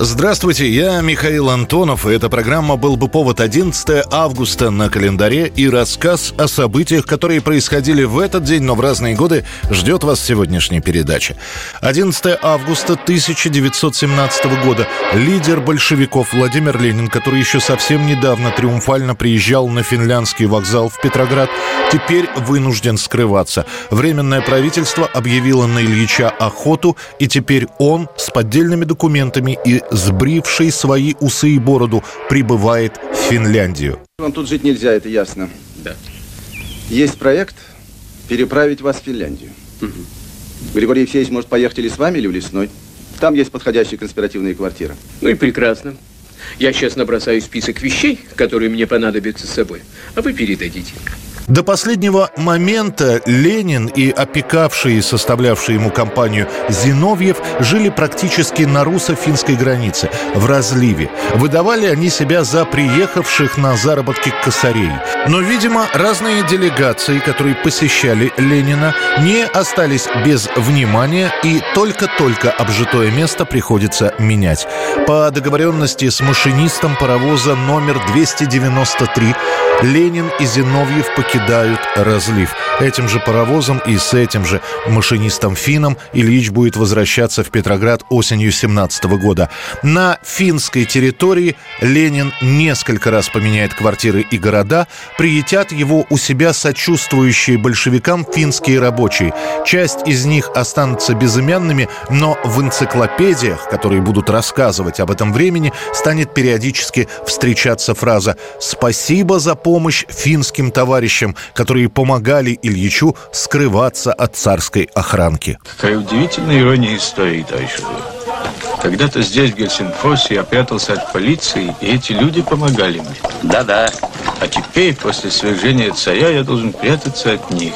Здравствуйте, я Михаил Антонов, и эта программа «Был бы повод» 11 августа на календаре и рассказ о событиях, которые происходили в этот день, но в разные годы, ждет вас сегодняшняя передача. 11 августа 1917 года лидер большевиков Владимир Ленин, который еще совсем недавно триумфально приезжал на финляндский вокзал в Петроград, теперь вынужден скрываться. Временное правительство объявило на Ильича охоту, и теперь он с поддельными документами и сбривший свои усы и бороду, прибывает в Финляндию. Вам тут жить нельзя, это ясно. Да. Есть проект переправить вас в Финляндию. Угу. Григорий Евсеевич может поехать или с вами, или в лесной. Там есть подходящие конспиративные квартиры. Ну и прекрасно. Я сейчас набросаю список вещей, которые мне понадобятся с собой, а вы передадите. До последнего момента Ленин и опекавшие составлявшие ему компанию Зиновьев жили практически на руссо-финской границе, в разливе. Выдавали они себя за приехавших на заработки косарей. Но, видимо, разные делегации, которые посещали Ленина, не остались без внимания, и только-только обжитое место приходится менять. По договоренности с машинистом паровоза номер 293 Ленин и Зиновьев покидают разлив. Этим же паровозом и с этим же машинистом Фином Ильич будет возвращаться в Петроград осенью 17 года. На финской территории Ленин несколько раз поменяет квартиры и города, приютят его у себя сочувствующие большевикам финские рабочие. Часть из них останутся безымянными, но в энциклопедиях, которые будут рассказывать об этом времени, станет периодически встречаться фраза «Спасибо за помощь финским товарищам, которые помогали Ильичу скрываться от царской охранки. Какая удивительная ирония истории, товарищ Когда-то здесь, в Гельсинфосе, я прятался от полиции, и эти люди помогали мне. Да-да. А теперь, после свержения царя, я должен прятаться от них.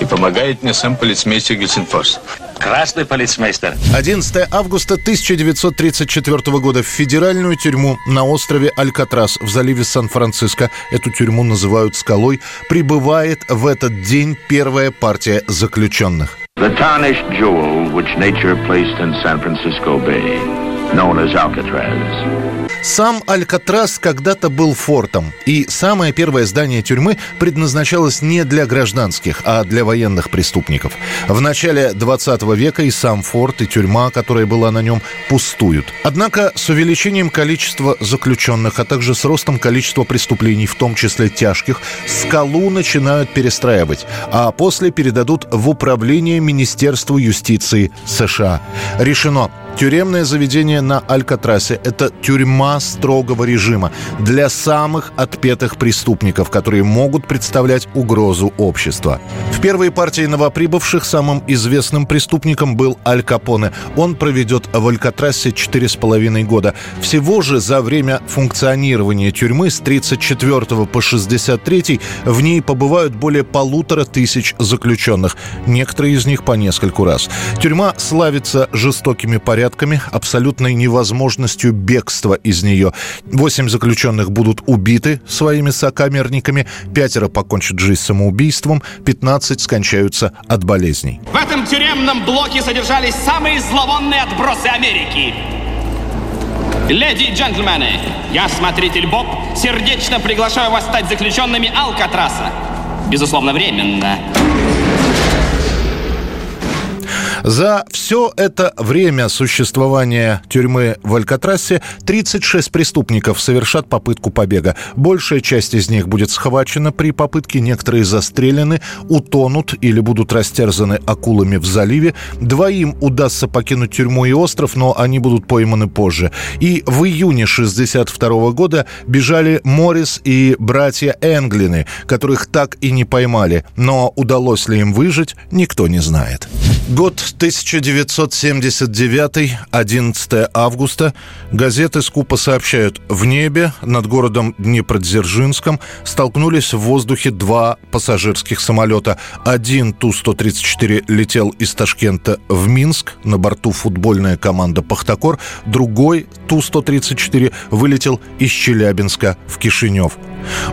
И помогает мне сам полицмейстер Гельсинфос. Красный полицмейстер. 11 августа 1934 года в федеральную тюрьму на острове Алькатрас в заливе Сан-Франциско, эту тюрьму называют «Скалой», прибывает в этот день первая партия заключенных. The tarnished jewel which nature placed in San Francisco Bay, known as Alcatraz. Сам Алькатрас когда-то был фортом, и самое первое здание тюрьмы предназначалось не для гражданских, а для военных преступников. В начале 20 века и сам форт, и тюрьма, которая была на нем, пустуют. Однако с увеличением количества заключенных, а также с ростом количества преступлений, в том числе тяжких, скалу начинают перестраивать, а после передадут в управление Министерству юстиции США. Решено Тюремное заведение на Алькатрасе – это тюрьма строгого режима для самых отпетых преступников, которые могут представлять угрозу общества. В первой партии новоприбывших самым известным преступником был Аль Капоне. Он проведет в Алькатрасе 4,5 года. Всего же за время функционирования тюрьмы с 34 по 63 в ней побывают более полутора тысяч заключенных. Некоторые из них по нескольку раз. Тюрьма славится жестокими порядками порядками, абсолютной невозможностью бегства из нее. Восемь заключенных будут убиты своими сокамерниками, пятеро покончат жизнь самоубийством, 15 скончаются от болезней. В этом тюремном блоке содержались самые зловонные отбросы Америки. Леди и джентльмены, я, смотритель Боб, сердечно приглашаю вас стать заключенными Алкатраса. Безусловно, временно. За все это время существования тюрьмы в Алькатрасе 36 преступников совершат попытку побега. Большая часть из них будет схвачена при попытке, некоторые застрелены, утонут или будут растерзаны акулами в заливе. Двоим удастся покинуть тюрьму и остров, но они будут пойманы позже. И в июне 62 года бежали Моррис и братья Энглины, которых так и не поймали. Но удалось ли им выжить, никто не знает. Год 1979, 11 августа. Газеты скупо сообщают, в небе над городом Днепродзержинском столкнулись в воздухе два пассажирских самолета. Один Ту-134 летел из Ташкента в Минск, на борту футбольная команда «Пахтакор», другой Ту-134 вылетел из Челябинска в Кишинев.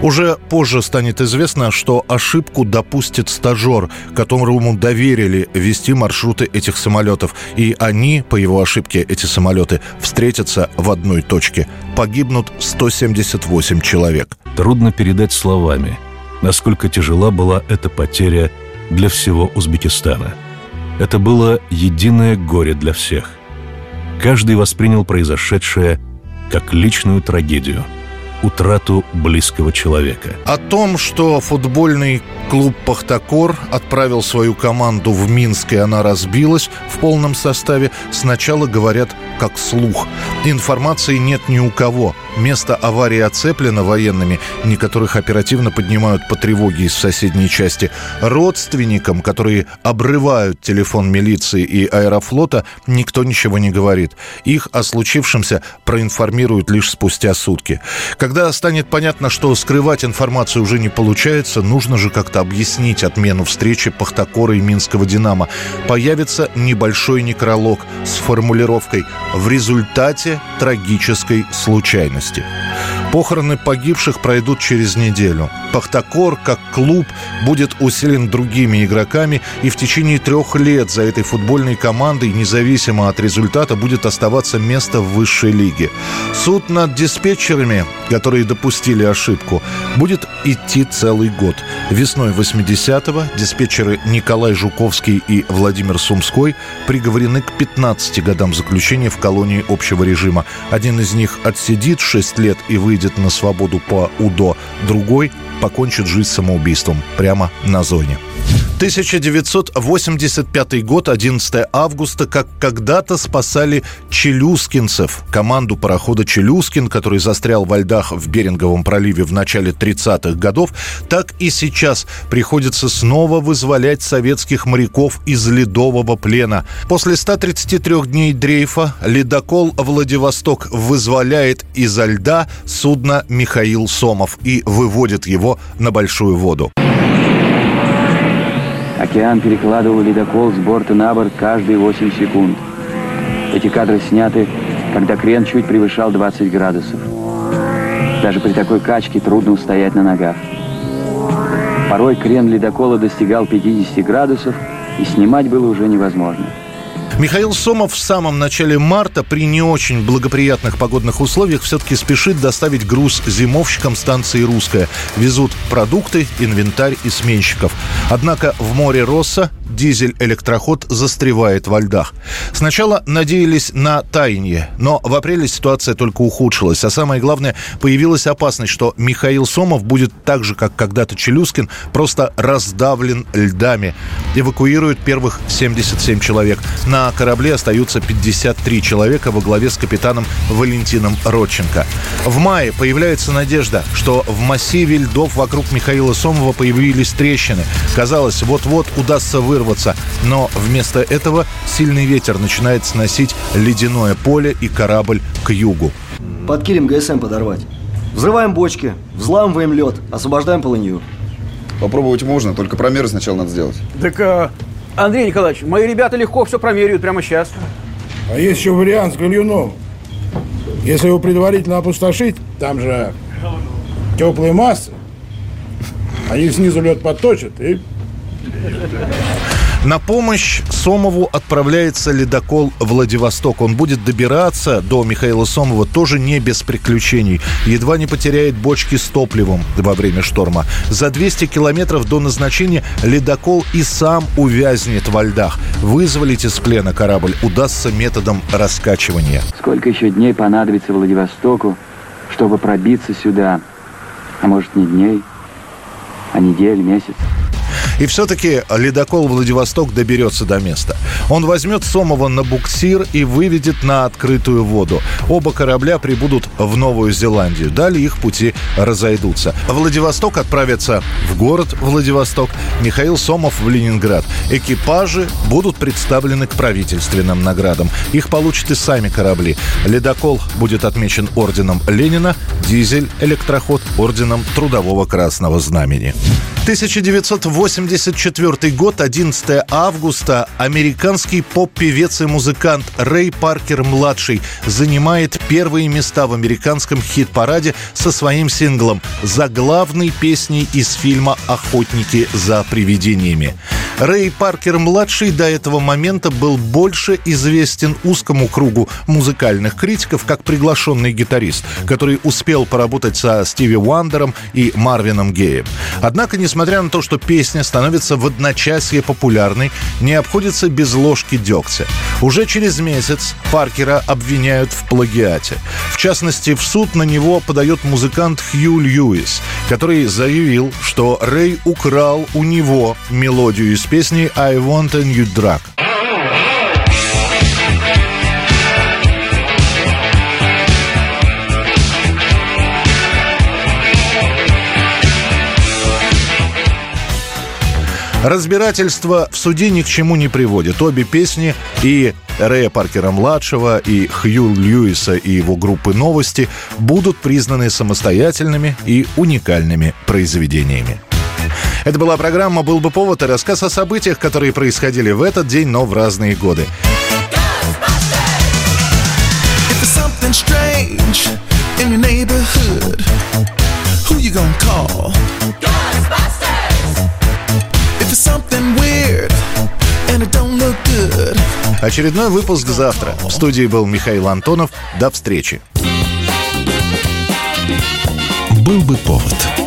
Уже позже станет известно, что ошибку допустит стажер, которому доверили вести маршруты этих самолетов. И они, по его ошибке, эти самолеты, встретятся в одной точке. Погибнут 178 человек. Трудно передать словами, насколько тяжела была эта потеря для всего Узбекистана. Это было единое горе для всех. Каждый воспринял произошедшее как личную трагедию – утрату близкого человека. О том, что футбольный клуб «Пахтакор» отправил свою команду в Минск, и она разбилась в полном составе, сначала говорят как слух. Информации нет ни у кого. Место аварии оцеплено военными, некоторых оперативно поднимают по тревоге из соседней части. Родственникам, которые обрывают телефон милиции и аэрофлота, никто ничего не говорит. Их о случившемся проинформируют лишь спустя сутки. Когда станет понятно, что скрывать информацию уже не получается, нужно же как-то объяснить отмену встречи Пахтакора и Минского «Динамо». Появится небольшой некролог с формулировкой «В результате трагической случайности» области. Похороны погибших пройдут через неделю. Пахтакор, как клуб, будет усилен другими игроками, и в течение трех лет за этой футбольной командой, независимо от результата, будет оставаться место в высшей лиге. Суд над диспетчерами, которые допустили ошибку, будет идти целый год. Весной 80-го диспетчеры Николай Жуковский и Владимир Сумской приговорены к 15 годам заключения в колонии общего режима. Один из них отсидит 6 лет и выйдет на свободу по УДО, другой покончит жизнь самоубийством прямо на зоне. 1985 год, 11 августа, как когда-то спасали челюскинцев, команду парохода «Челюскин», который застрял во льдах в Беринговом проливе в начале 30-х годов, так и сейчас приходится снова вызволять советских моряков из ледового плена. После 133 дней дрейфа ледокол «Владивосток» вызволяет изо льда судно «Михаил Сомов» и выводит его на большую воду. Океан перекладывал ледокол с борта на борт каждые 8 секунд. Эти кадры сняты, когда крен чуть превышал 20 градусов. Даже при такой качке трудно устоять на ногах. Порой крен ледокола достигал 50 градусов, и снимать было уже невозможно. Михаил Сомов в самом начале марта при не очень благоприятных погодных условиях все-таки спешит доставить груз зимовщикам станции «Русская». Везут продукты, инвентарь и сменщиков. Однако в море Росса дизель-электроход застревает во льдах. Сначала надеялись на таяние, но в апреле ситуация только ухудшилась. А самое главное, появилась опасность, что Михаил Сомов будет так же, как когда-то Челюскин, просто раздавлен льдами. Эвакуируют первых 77 человек. На корабле остаются 53 человека во главе с капитаном Валентином Родченко. В мае появляется надежда, что в массиве льдов вокруг Михаила Сомова появились трещины. Казалось, вот-вот удастся вырвать вырваться, но вместо этого сильный ветер начинает сносить ледяное поле и корабль к югу. Под килем ГСМ подорвать. Взрываем бочки, взламываем лед, освобождаем полынью. Попробовать можно, только промеры сначала надо сделать. Так, а, Андрей Николаевич, мои ребята легко все промеряют прямо сейчас. А есть еще вариант с гальюном. Если его предварительно опустошить, там же теплые массы, они снизу лед подточат и на помощь Сомову отправляется ледокол «Владивосток». Он будет добираться до Михаила Сомова тоже не без приключений. Едва не потеряет бочки с топливом во время шторма. За 200 километров до назначения ледокол и сам увязнет во льдах. Вызволить из плена корабль удастся методом раскачивания. Сколько еще дней понадобится Владивостоку, чтобы пробиться сюда? А может, не дней, а недель, месяц? И все-таки ледокол «Владивосток» доберется до места. Он возьмет Сомова на буксир и выведет на открытую воду. Оба корабля прибудут в Новую Зеландию. Далее их пути разойдутся. Владивосток отправится в город Владивосток, Михаил Сомов в Ленинград. Экипажи будут представлены к правительственным наградам. Их получат и сами корабли. Ледокол будет отмечен орденом Ленина, дизель, электроход орденом Трудового Красного Знамени. 1984 год, 11 августа. Американский поп-певец и музыкант Рэй Паркер-младший занимает первые места в американском хит-параде со своим синглом за главной песней из фильма «Охотники за привидениями». Рэй Паркер-младший до этого момента был больше известен узкому кругу музыкальных критиков как приглашенный гитарист, который успел поработать со Стиви Уандером и Марвином Геем. Однако, несмотря на то, что песня становится в одночасье популярной, не обходится без ложки дегтя. Уже через месяц Паркера обвиняют в плагиате. В частности, в суд на него подает музыкант Хью Льюис, который заявил, что Рэй украл у него мелодию из песни «I Want a New Drug». Разбирательство в суде ни к чему не приводит. Обе песни и Рэя Паркера-младшего, и Хью Льюиса и его группы «Новости» будут признаны самостоятельными и уникальными произведениями. Это была программа «Был бы повод» и рассказ о событиях, которые происходили в этот день, но в разные годы. in Очередной выпуск завтра. В студии был Михаил Антонов. До встречи. Был бы повод.